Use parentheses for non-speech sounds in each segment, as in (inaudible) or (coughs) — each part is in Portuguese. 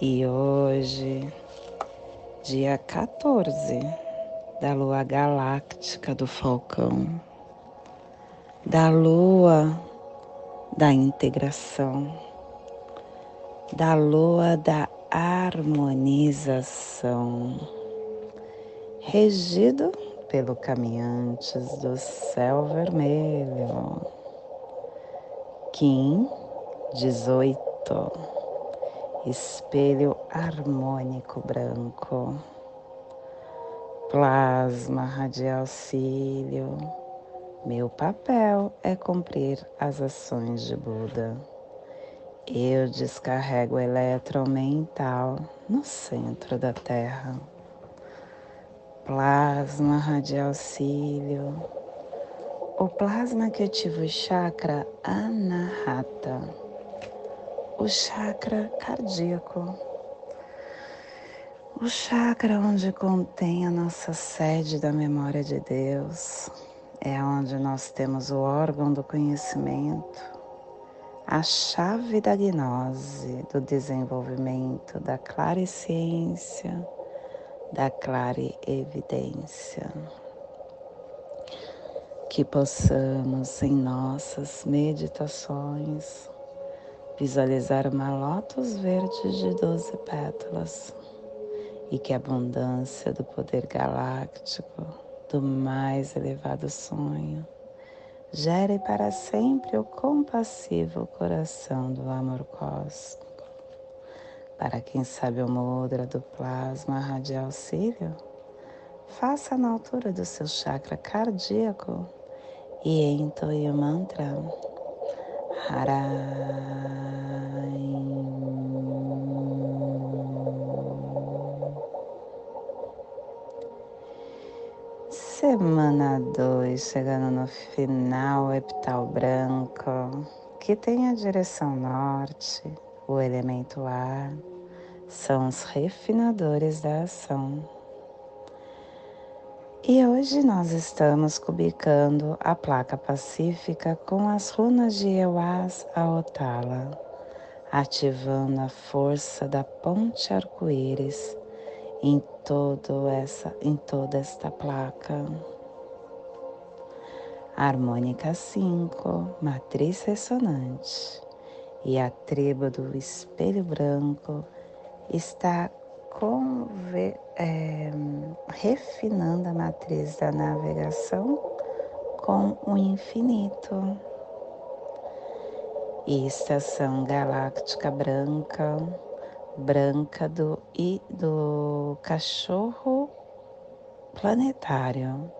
e hoje, dia 14 da lua galáctica do Falcão, da lua da integração, da lua da harmonização, regido pelo caminhantes do céu vermelho. Kim 18 espelho harmônico branco, plasma radial cílio. Meu papel é cumprir as ações de Buda. Eu descarrego o elétron mental no centro da Terra. Plasma radial cílio. O plasma que ativa o chakra Anahata o chakra cardíaco, o chakra onde contém a nossa sede da memória de Deus, é onde nós temos o órgão do conhecimento, a chave da gnose, do desenvolvimento da ciência, da evidência, Que possamos em nossas meditações visualizar uma lótus verde de doze pétalas e que a abundância do poder galáctico do mais elevado sonho gere para sempre o compassivo coração do amor cósmico. Para quem sabe o mudra do plasma radial cílio, faça na altura do seu chakra cardíaco e entoie o mantra Semana 2, chegando no final, epital branco, que tem a direção norte, o elemento ar, são os refinadores da ação. E hoje nós estamos cubicando a placa pacífica com as runas de Euaz a Otala, ativando a força da ponte arco-íris em, essa, em toda esta placa. Harmônica 5, matriz ressonante, e a tribo do espelho branco está conver, é, refinando a matriz da navegação com o infinito. Estação galáctica branca, branca do, e do cachorro planetário,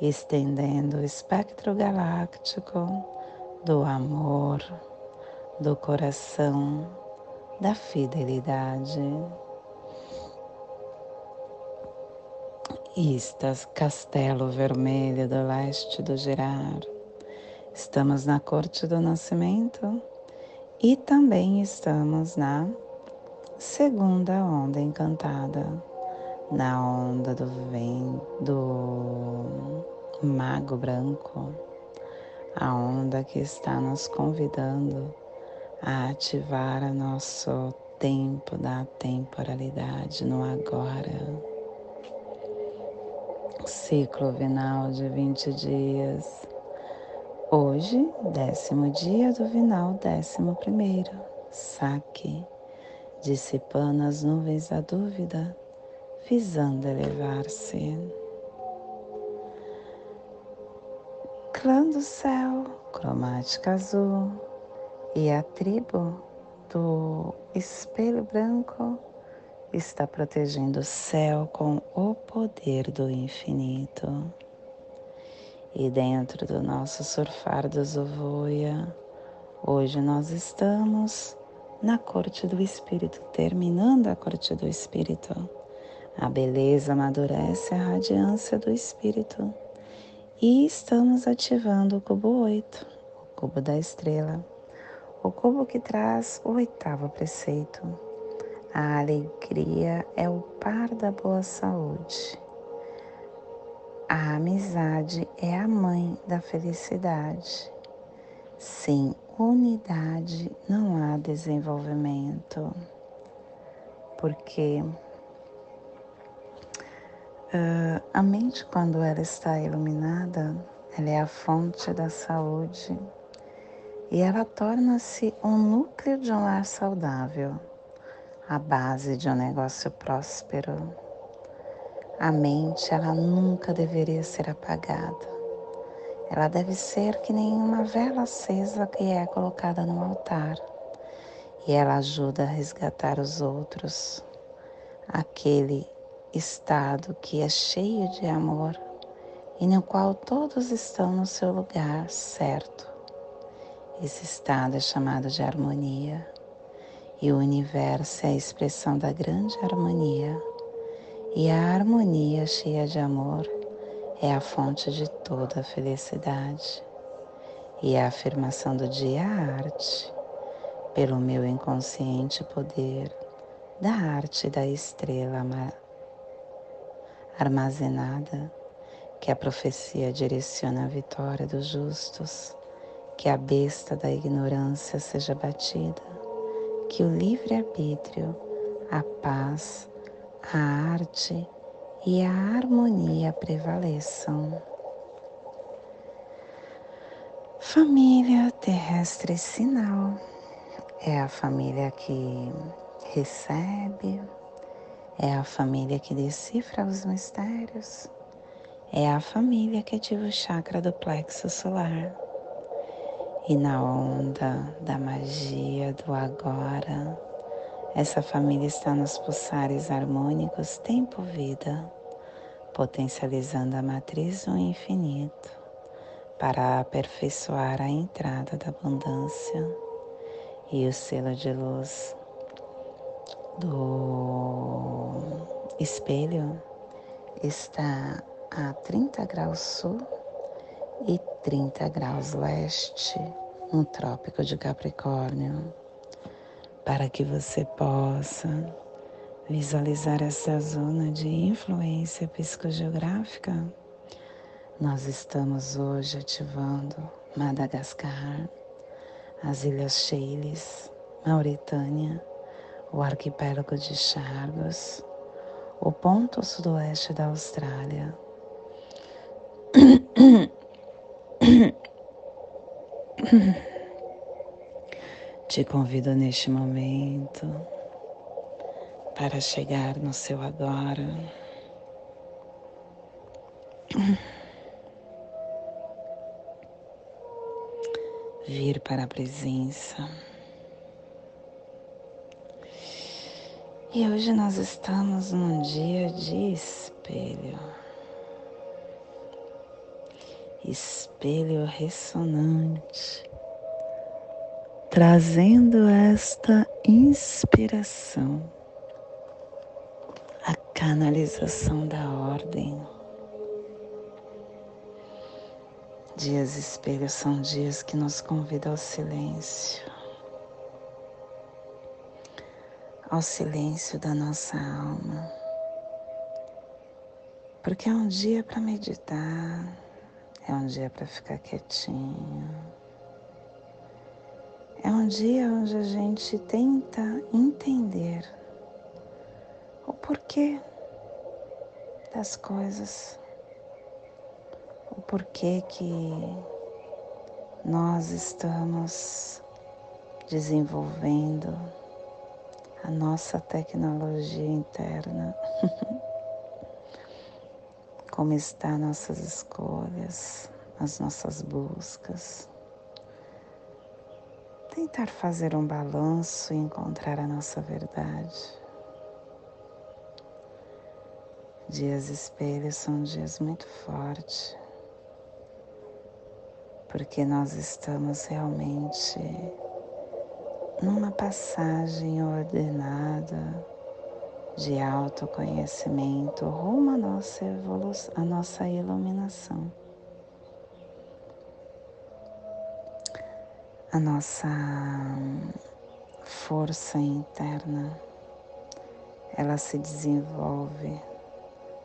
estendendo o espectro galáctico do amor, do coração, da fidelidade. Istas, Castelo Vermelho do leste do Girar. Estamos na Corte do Nascimento e também estamos na segunda onda encantada, na onda do vento do Mago Branco, a onda que está nos convidando a ativar nosso tempo da temporalidade no agora ciclo vinal de 20 dias. Hoje, décimo dia do vinal, décimo primeiro. Saque, dissipando as nuvens da dúvida, visando elevar-se. Clã do céu, cromática azul, e a tribo do espelho branco está protegendo o céu com o poder do infinito. E dentro do nosso surfar do Zovoia, hoje nós estamos na corte do espírito, terminando a corte do espírito. A beleza amadurece a radiância do espírito. E estamos ativando o cubo 8, o cubo da estrela, o cubo que traz o oitavo preceito. A alegria é o par da boa saúde. A amizade é a mãe da felicidade. Sem unidade não há desenvolvimento, porque uh, a mente, quando ela está iluminada, ela é a fonte da saúde e ela torna-se um núcleo de um lar saudável, a base de um negócio próspero. A mente, ela nunca deveria ser apagada. Ela deve ser que nem uma vela acesa que é colocada no altar e ela ajuda a resgatar os outros, aquele estado que é cheio de amor e no qual todos estão no seu lugar certo. Esse estado é chamado de harmonia e o universo é a expressão da grande harmonia. E a harmonia cheia de amor é a fonte de toda a felicidade. E a afirmação do dia é a arte, pelo meu inconsciente poder da arte da estrela armazenada, que a profecia direciona a vitória dos justos, que a besta da ignorância seja batida, que o livre-arbítrio, a paz, a arte e a harmonia prevaleçam. Família terrestre sinal é a família que recebe, é a família que decifra os mistérios, é a família que ativa o chakra do plexo solar. E na onda da magia do agora, essa família está nos pulsares harmônicos tempo-vida, potencializando a matriz do infinito para aperfeiçoar a entrada da abundância e o selo de luz do espelho está a 30 graus sul e 30 graus leste no Trópico de Capricórnio para que você possa visualizar essa zona de influência psicogeográfica, nós estamos hoje ativando Madagascar, as Ilhas Seychelles, Mauritânia, o arquipélago de Chagos, o ponto sudoeste da Austrália. (clears throat) (coughs) Te convido neste momento para chegar no seu agora. (coughs) Vir para a presença. E hoje nós estamos num dia de espelho. Espelho ressonante trazendo esta inspiração, a canalização da ordem. Dias espelhos são dias que nos convidam ao silêncio, ao silêncio da nossa alma, porque é um dia para meditar, é um dia para ficar quietinho é um dia onde a gente tenta entender o porquê das coisas, o porquê que nós estamos desenvolvendo a nossa tecnologia interna. (laughs) Como estão nossas escolhas, as nossas buscas tentar fazer um balanço e encontrar a nossa verdade. Dias espelhos são dias muito fortes, porque nós estamos realmente numa passagem ordenada de autoconhecimento rumo à nossa evolução, à nossa iluminação. A nossa força interna, ela se desenvolve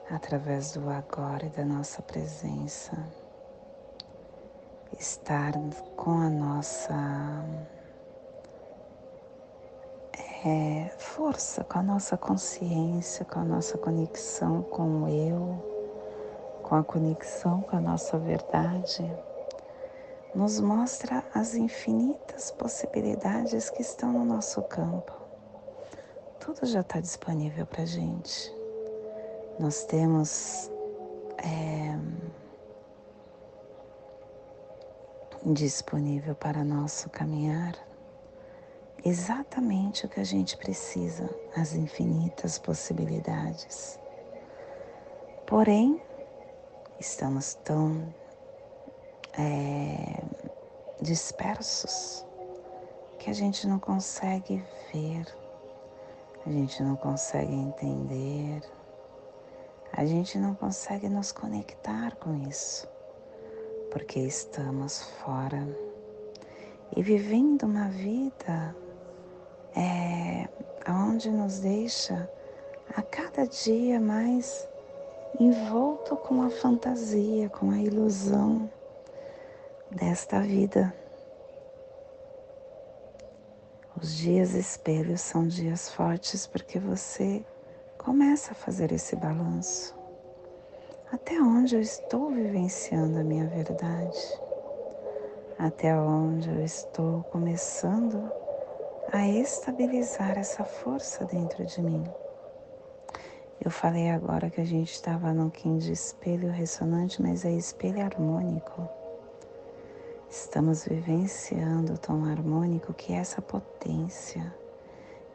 através do agora e da nossa presença. Estar com a nossa é, força, com a nossa consciência, com a nossa conexão com o eu, com a conexão com a nossa verdade, nos mostra as infinitas possibilidades que estão no nosso campo. Tudo já está disponível para gente. Nós temos é, disponível para nosso caminhar exatamente o que a gente precisa, as infinitas possibilidades. Porém, estamos tão é, dispersos que a gente não consegue ver, a gente não consegue entender, a gente não consegue nos conectar com isso, porque estamos fora e vivendo uma vida é, onde nos deixa a cada dia mais envolto com a fantasia, com a ilusão desta vida. Os dias espelhos são dias fortes porque você começa a fazer esse balanço. Até onde eu estou vivenciando a minha verdade? Até onde eu estou começando a estabilizar essa força dentro de mim. Eu falei agora que a gente estava no Kim de espelho ressonante, mas é espelho harmônico. Estamos vivenciando o tom harmônico que é essa potência,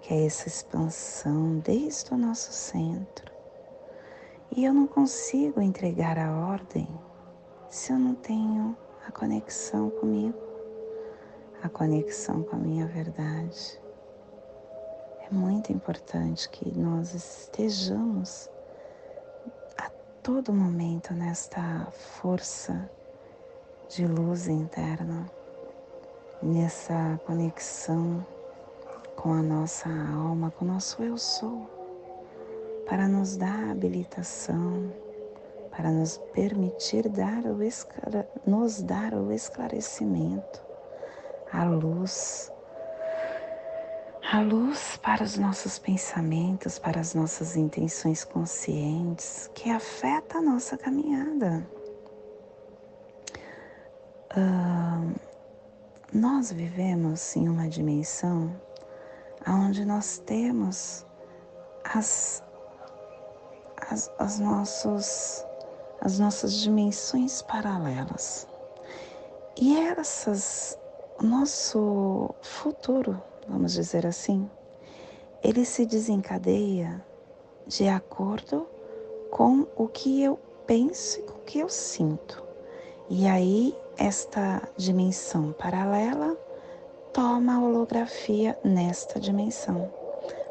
que é essa expansão desde o nosso centro. E eu não consigo entregar a ordem se eu não tenho a conexão comigo a conexão com a minha verdade. É muito importante que nós estejamos a todo momento nesta força de luz interna, nessa conexão com a nossa alma, com o nosso eu sou, para nos dar habilitação, para nos permitir dar o nos dar o esclarecimento a luz, a luz para os nossos pensamentos, para as nossas intenções conscientes, que afeta a nossa caminhada. Uh, nós vivemos em uma dimensão onde nós temos as, as, as, nossos, as nossas dimensões paralelas. E essas nosso futuro, vamos dizer assim, ele se desencadeia de acordo com o que eu penso e com o que eu sinto. E aí, esta dimensão paralela toma a holografia nesta dimensão,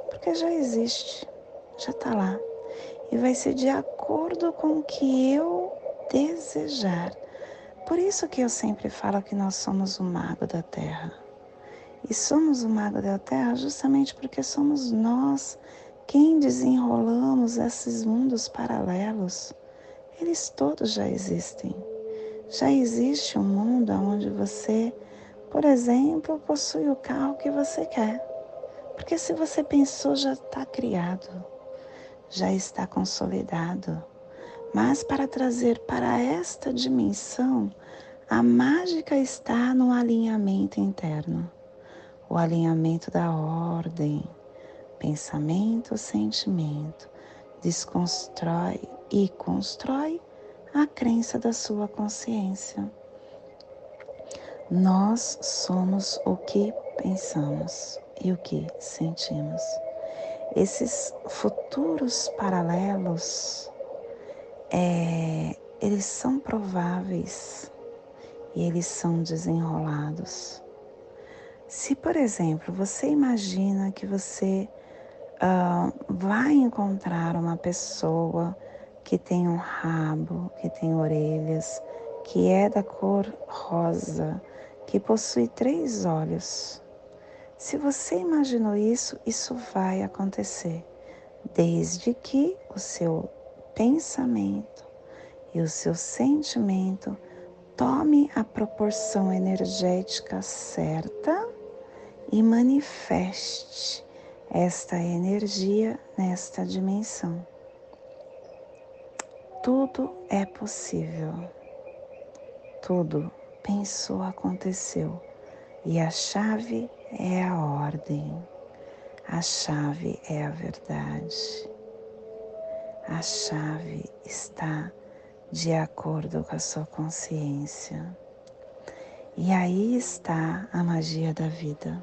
porque já existe, já está lá. E vai ser de acordo com o que eu desejar por isso que eu sempre falo que nós somos o mago da terra. E somos o mago da terra justamente porque somos nós quem desenrolamos esses mundos paralelos. Eles todos já existem. Já existe um mundo onde você, por exemplo, possui o carro que você quer. Porque se você pensou, já está criado, já está consolidado. Mas para trazer para esta dimensão, a mágica está no alinhamento interno, o alinhamento da ordem, pensamento, sentimento, desconstrói e constrói a crença da sua consciência. Nós somos o que pensamos e o que sentimos. Esses futuros paralelos é, eles são prováveis e eles são desenrolados. Se, por exemplo, você imagina que você uh, vai encontrar uma pessoa que tem um rabo, que tem orelhas, que é da cor rosa, que possui três olhos. Se você imaginou isso, isso vai acontecer, desde que o seu pensamento e o seu sentimento tome a proporção energética certa e manifeste esta energia nesta dimensão. Tudo é possível. Tudo pensou, aconteceu. E a chave é a ordem. A chave é a verdade. A chave está de acordo com a sua consciência. E aí está a magia da vida.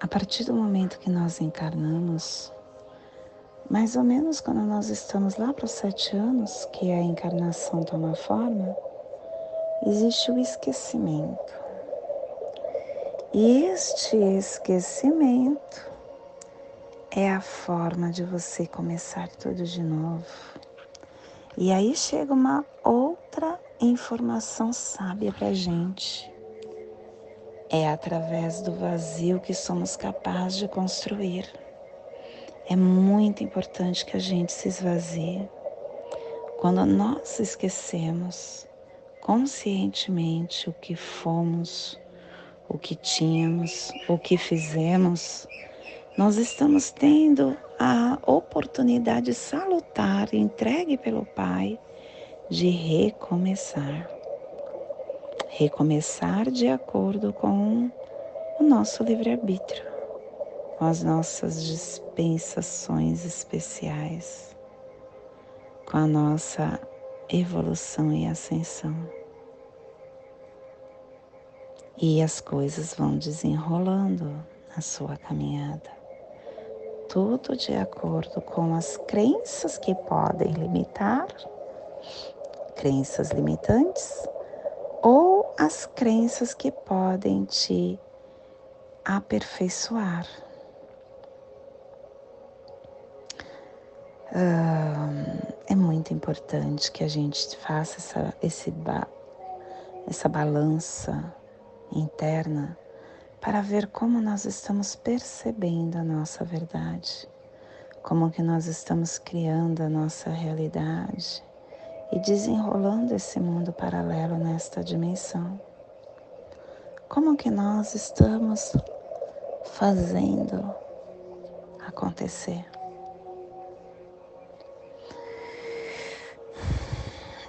A partir do momento que nós encarnamos, mais ou menos quando nós estamos lá para os sete anos, que a encarnação toma forma, existe o esquecimento. E este esquecimento é a forma de você começar tudo de novo. E aí chega uma outra informação sábia para gente. É através do vazio que somos capazes de construir. É muito importante que a gente se esvazie. Quando nós esquecemos conscientemente o que fomos, o que tínhamos, o que fizemos, nós estamos tendo a oportunidade salutar entregue pelo Pai de recomeçar recomeçar de acordo com o nosso livre-arbítrio, com as nossas dispensações especiais, com a nossa evolução e ascensão. E as coisas vão desenrolando na sua caminhada. Tudo de acordo com as crenças que podem limitar, crenças limitantes, ou as crenças que podem te aperfeiçoar. é muito importante que a gente faça essa, esse, essa balança interna para ver como nós estamos percebendo a nossa verdade, como que nós estamos criando a nossa realidade e desenrolando esse mundo paralelo nesta dimensão. Como que nós estamos fazendo acontecer?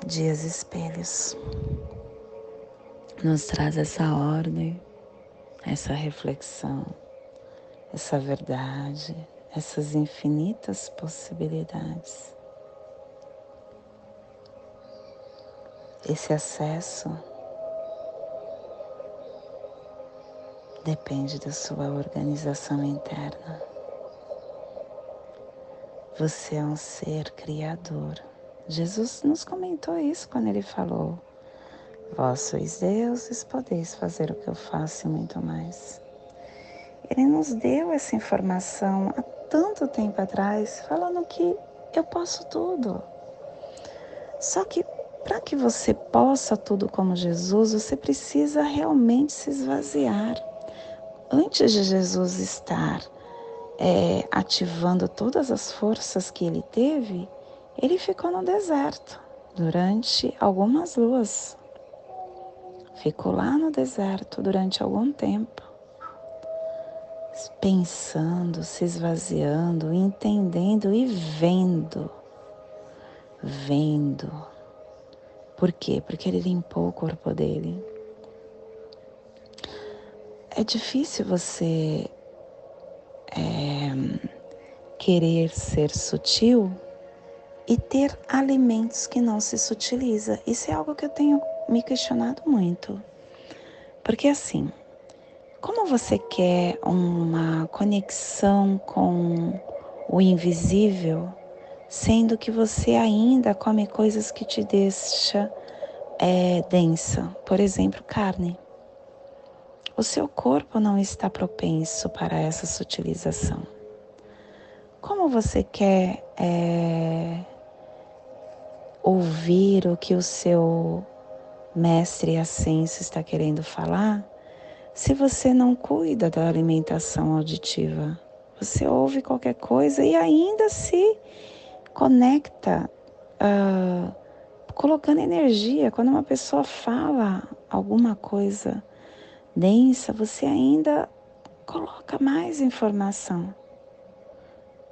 Dias espelhos nos traz essa ordem, essa reflexão, essa verdade, essas infinitas possibilidades. Esse acesso depende da sua organização interna. Você é um ser criador. Jesus nos comentou isso quando ele falou: Vós sois deuses, podeis fazer o que eu faço e muito mais. Ele nos deu essa informação há tanto tempo atrás, falando que eu posso tudo. Só que para que você possa tudo como Jesus, você precisa realmente se esvaziar. Antes de Jesus estar é, ativando todas as forças que ele teve, ele ficou no deserto durante algumas luas. Ficou lá no deserto durante algum tempo, pensando, se esvaziando, entendendo e vendo. Vendo por quê? Porque ele limpou o corpo dele. É difícil você é, querer ser sutil e ter alimentos que não se sutiliza. Isso é algo que eu tenho me questionado muito. Porque assim, como você quer uma conexão com o invisível, sendo que você ainda come coisas que te deixa é, densa, por exemplo, carne. o seu corpo não está propenso para essa sutilização. Como você quer é, ouvir o que o seu mestre ascenso está querendo falar, se você não cuida da alimentação auditiva? Você ouve qualquer coisa e ainda se conecta, uh, colocando energia. Quando uma pessoa fala alguma coisa densa, você ainda coloca mais informação.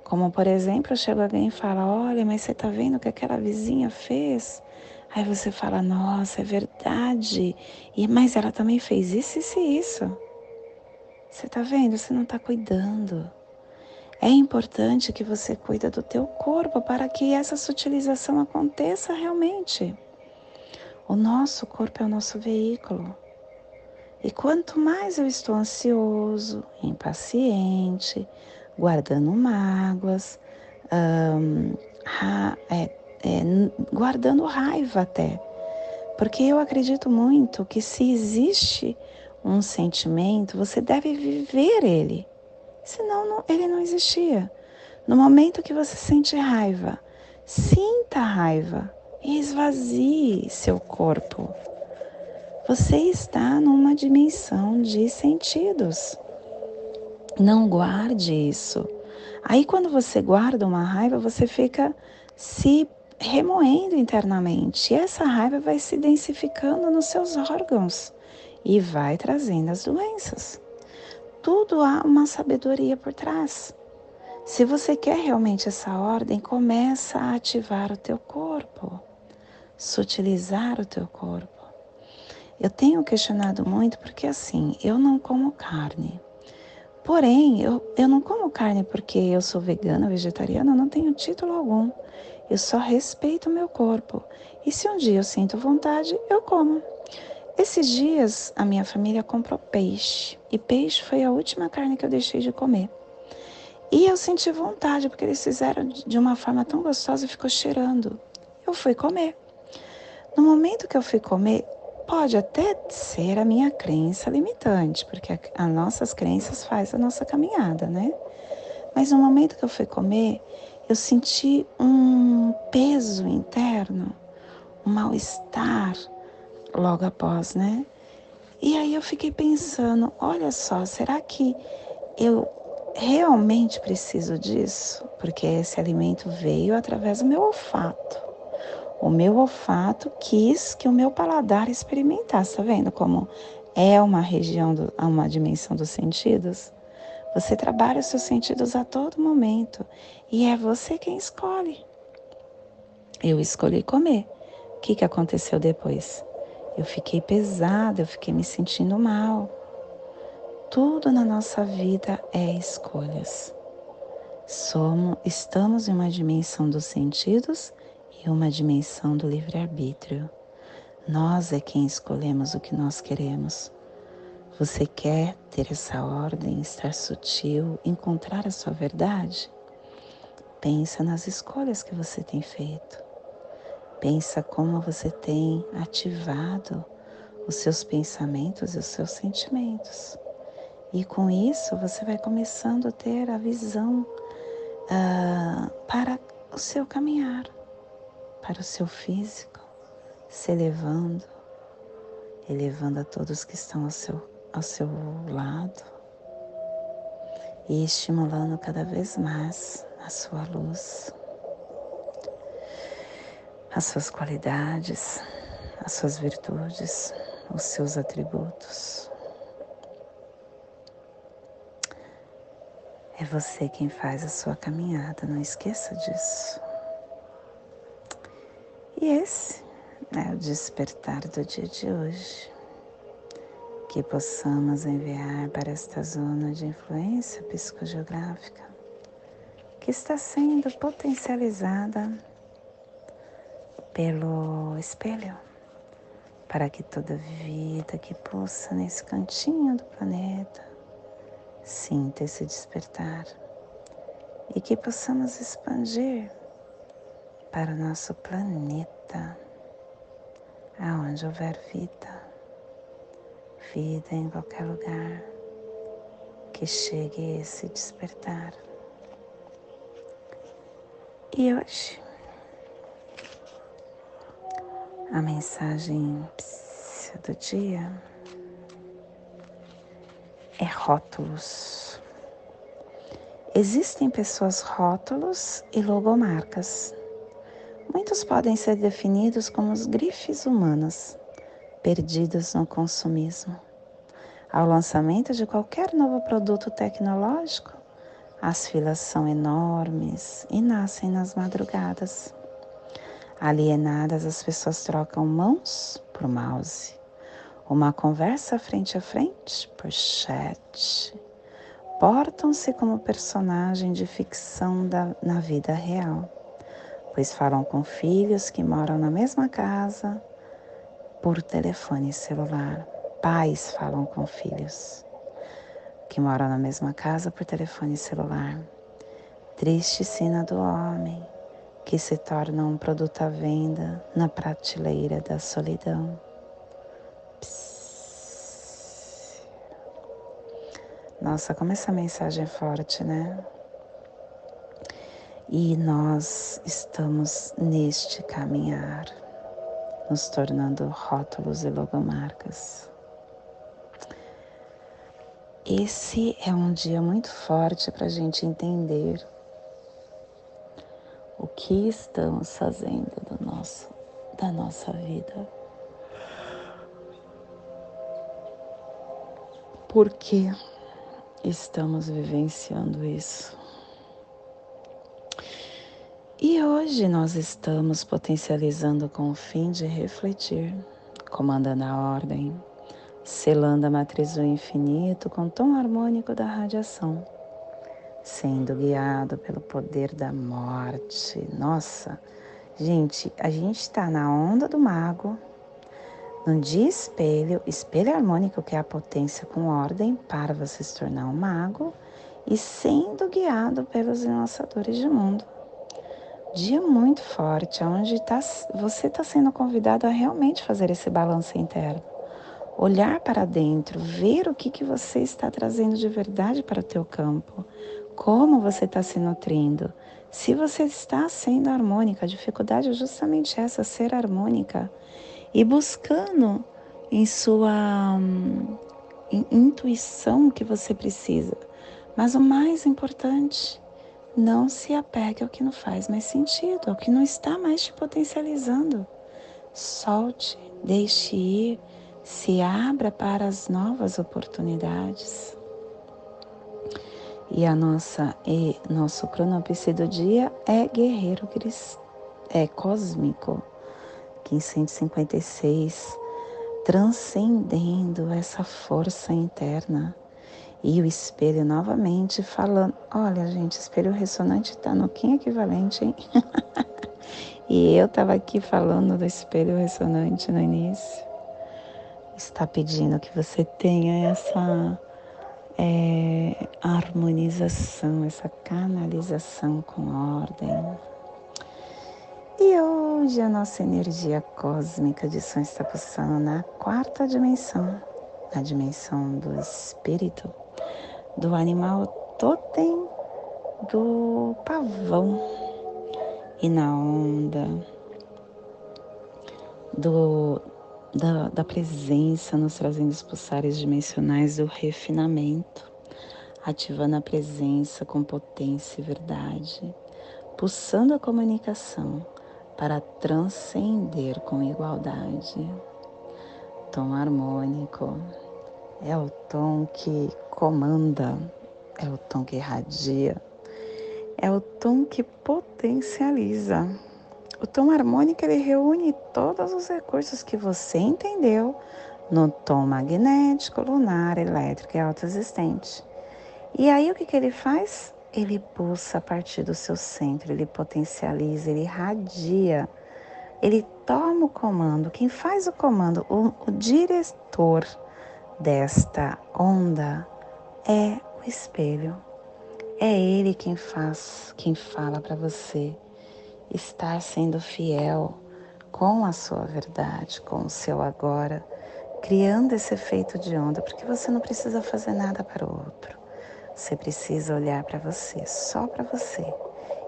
Como, por exemplo, chega alguém e fala: Olha, mas você está vendo o que aquela vizinha fez? Aí você fala: Nossa, é verdade. E, mas ela também fez isso, isso e isso. Você está vendo? Você não está cuidando. É importante que você cuida do teu corpo para que essa sutilização aconteça realmente. O nosso corpo é o nosso veículo. E quanto mais eu estou ansioso, impaciente, guardando mágoas, ra, é, é, guardando raiva até. Porque eu acredito muito que se existe um sentimento, você deve viver ele. Senão não, ele não existia. No momento que você sente raiva, sinta raiva e esvazie seu corpo. Você está numa dimensão de sentidos. Não guarde isso. Aí, quando você guarda uma raiva, você fica se remoendo internamente. E essa raiva vai se densificando nos seus órgãos e vai trazendo as doenças. Tudo há uma sabedoria por trás. Se você quer realmente essa ordem, começa a ativar o teu corpo, sutilizar o teu corpo. Eu tenho questionado muito porque assim, eu não como carne. Porém, eu, eu não como carne porque eu sou vegana, vegetariana, não tenho título algum. Eu só respeito o meu corpo. E se um dia eu sinto vontade, eu como. Esses dias a minha família comprou peixe. E peixe foi a última carne que eu deixei de comer. E eu senti vontade, porque eles fizeram de uma forma tão gostosa e ficou cheirando. Eu fui comer. No momento que eu fui comer, Pode até ser a minha crença limitante, porque as nossas crenças faz a nossa caminhada, né? Mas no momento que eu fui comer, eu senti um peso interno, um mal-estar logo após, né? E aí eu fiquei pensando, olha só, será que eu realmente preciso disso? Porque esse alimento veio através do meu olfato. O meu olfato quis que o meu paladar experimentasse, tá vendo como é uma região, do, uma dimensão dos sentidos? Você trabalha os seus sentidos a todo momento e é você quem escolhe. Eu escolhi comer. O que, que aconteceu depois? Eu fiquei pesada, eu fiquei me sentindo mal. Tudo na nossa vida é escolhas. Somos, estamos em uma dimensão dos sentidos e uma dimensão do livre-arbítrio. Nós é quem escolhemos o que nós queremos. Você quer ter essa ordem, estar sutil, encontrar a sua verdade? Pensa nas escolhas que você tem feito. Pensa como você tem ativado os seus pensamentos e os seus sentimentos. E com isso você vai começando a ter a visão uh, para o seu caminhar para o seu físico, se elevando, elevando a todos que estão ao seu, ao seu lado e estimulando cada vez mais a sua luz, as suas qualidades, as suas virtudes, os seus atributos. É você quem faz a sua caminhada, não esqueça disso. E esse é o despertar do dia de hoje. Que possamos enviar para esta zona de influência psicogeográfica que está sendo potencializada pelo espelho, para que toda vida que pulsa nesse cantinho do planeta sinta esse despertar e que possamos expandir para o nosso planeta, aonde houver vida, vida em qualquer lugar que chegue esse despertar. E hoje, a mensagem do dia é rótulos. Existem pessoas rótulos e logomarcas. Muitos podem ser definidos como os grifes humanas, perdidos no consumismo. Ao lançamento de qualquer novo produto tecnológico, as filas são enormes e nascem nas madrugadas. Alienadas, as pessoas trocam mãos por mouse, uma conversa frente a frente por chat. Portam-se como personagem de ficção da, na vida real, pois falam com filhos que moram na mesma casa por telefone celular. Pais falam com filhos que moram na mesma casa por telefone celular. Triste cena do homem que se torna um produto à venda na prateleira da solidão. Nossa, como essa mensagem é forte, né? E nós estamos neste caminhar nos tornando rótulos e logomarcas. Esse é um dia muito forte para a gente entender o que estamos fazendo do nosso, da nossa vida. Por que estamos vivenciando isso? E hoje nós estamos potencializando com o fim de refletir, comandando a ordem, selando a matriz do infinito com o tom harmônico da radiação, sendo guiado pelo poder da morte. Nossa, gente, a gente está na onda do mago, no dia espelho, espelho harmônico que é a potência com ordem para você se tornar um mago e sendo guiado pelos lançadores de mundo dia muito forte, onde tá, você está sendo convidado a realmente fazer esse balanço interno. Olhar para dentro, ver o que, que você está trazendo de verdade para o teu campo, como você está se nutrindo. Se você está sendo harmônica, a dificuldade é justamente essa, ser harmônica. E buscando em sua em intuição que você precisa. Mas o mais importante, não se apegue ao que não faz mais sentido, ao que não está mais te potencializando. Solte, deixe ir, se abra para as novas oportunidades. E a nossa e nosso cronopse do dia é guerreiro é cósmico, 1556, transcendendo essa força interna e o espelho novamente falando: Olha, gente, espelho ressonante está no Kim equivalente, hein? (laughs) e eu estava aqui falando do espelho ressonante no início. Está pedindo que você tenha essa é, harmonização, essa canalização com ordem. E hoje a nossa energia cósmica de som está passando na quarta dimensão, na dimensão do espírito do animal totem do pavão e na onda do, da, da presença nos trazendo os pulsares dimensionais do refinamento, ativando a presença com potência e verdade, pulsando a comunicação para transcender com igualdade. Tom harmônico é o tom que comanda, é o tom que irradia, é o tom que potencializa. O tom harmônico ele reúne todos os recursos que você entendeu no tom magnético, lunar, elétrico e autoexistente. E aí o que, que ele faz? Ele pulsa a partir do seu centro, ele potencializa, ele irradia, ele toma o comando. Quem faz o comando, o, o diretor desta onda é o espelho. É ele quem faz, quem fala para você estar sendo fiel com a sua verdade, com o seu agora, criando esse efeito de onda, porque você não precisa fazer nada para o outro. Você precisa olhar para você, só para você.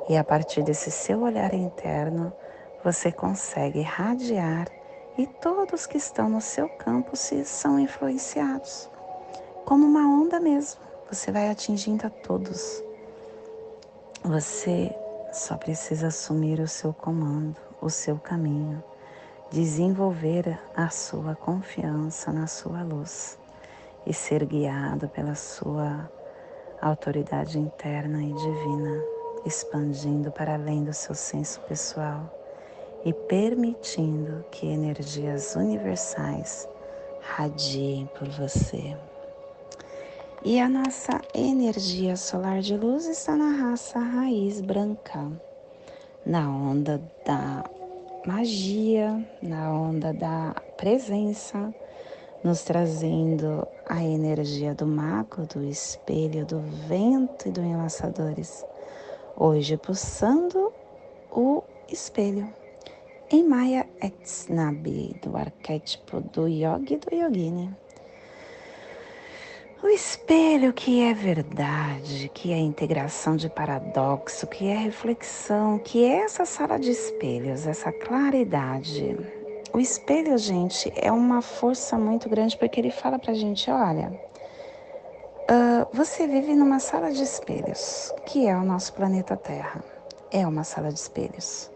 E a partir desse seu olhar interno, você consegue radiar e todos que estão no seu campo se são influenciados. Como uma onda mesmo, você vai atingindo a todos. Você só precisa assumir o seu comando, o seu caminho, desenvolver a sua confiança na sua luz e ser guiado pela sua autoridade interna e divina, expandindo para além do seu senso pessoal e permitindo que energias universais radiem por você. E a nossa energia solar de luz está na raça raiz branca, na onda da magia, na onda da presença, nos trazendo a energia do mago, do espelho, do vento e do enlaçadores. Hoje pulsando o espelho. Em Maya Etsnabi, do arquétipo do yogi e do yogini. O espelho que é verdade, que é integração de paradoxo, que é reflexão, que é essa sala de espelhos, essa claridade. O espelho, gente, é uma força muito grande porque ele fala pra gente: olha, uh, você vive numa sala de espelhos, que é o nosso planeta Terra. É uma sala de espelhos.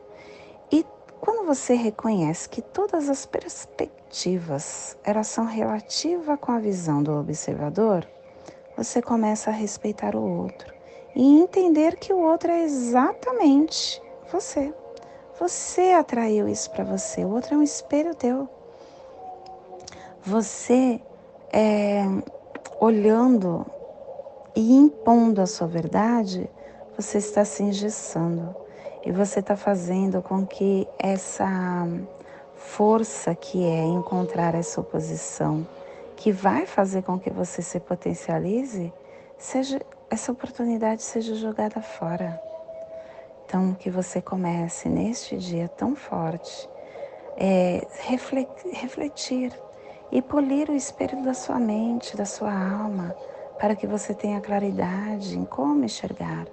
Quando você reconhece que todas as perspectivas elas são relativas com a visão do observador, você começa a respeitar o outro e entender que o outro é exatamente você. Você atraiu isso para você, o outro é um espelho teu. Você é, olhando e impondo a sua verdade, você está se engessando e você está fazendo com que essa força que é encontrar essa oposição, que vai fazer com que você se potencialize, seja essa oportunidade seja jogada fora. Então, que você comece neste dia tão forte, é, refletir e polir o espelho da sua mente, da sua alma, para que você tenha claridade em como enxergar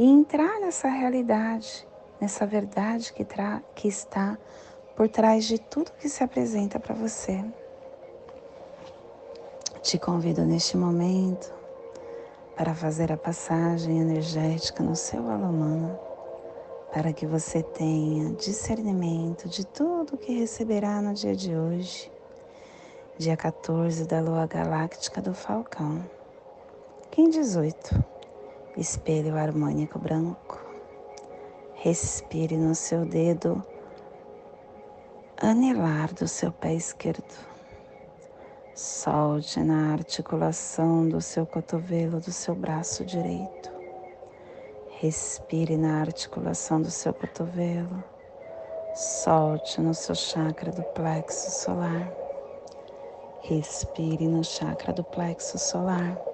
e entrar nessa realidade, nessa verdade que, que está por trás de tudo que se apresenta para você. Te convido neste momento para fazer a passagem energética no seu alô para que você tenha discernimento de tudo que receberá no dia de hoje, dia 14 da lua galáctica do Falcão. Kim 18 espelho harmônico branco. Respire no seu dedo anelar do seu pé esquerdo. Solte na articulação do seu cotovelo do seu braço direito. Respire na articulação do seu cotovelo. Solte no seu chakra do plexo solar. Respire no chakra do plexo solar.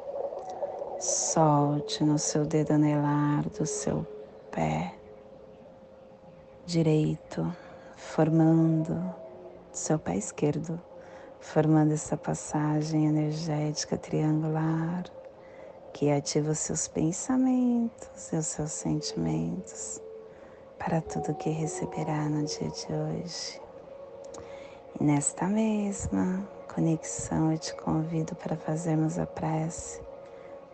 Solte no seu dedo anelar do seu pé direito, formando seu pé esquerdo, formando essa passagem energética triangular que ativa os seus pensamentos e os seus sentimentos para tudo que receberá no dia de hoje. E nesta mesma conexão eu te convido para fazermos a prece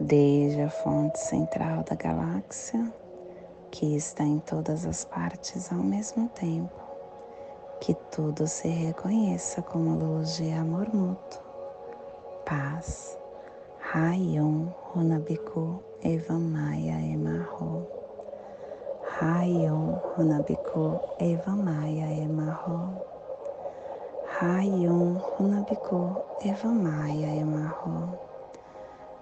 desde a fonte central da galáxia, que está em todas as partes ao mesmo tempo, que tudo se reconheça como luz de amor mútuo, paz, Rayon Runabiku Evamaya Emarro. Rayon Runabiku Eva Maia Emarro. Rayon Runabiku Eva Maia Emarro.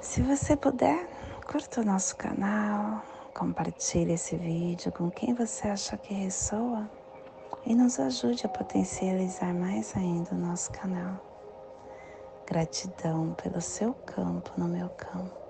Se você puder, curta o nosso canal, compartilhe esse vídeo com quem você acha que ressoa e nos ajude a potencializar mais ainda o nosso canal. Gratidão pelo seu campo no meu campo.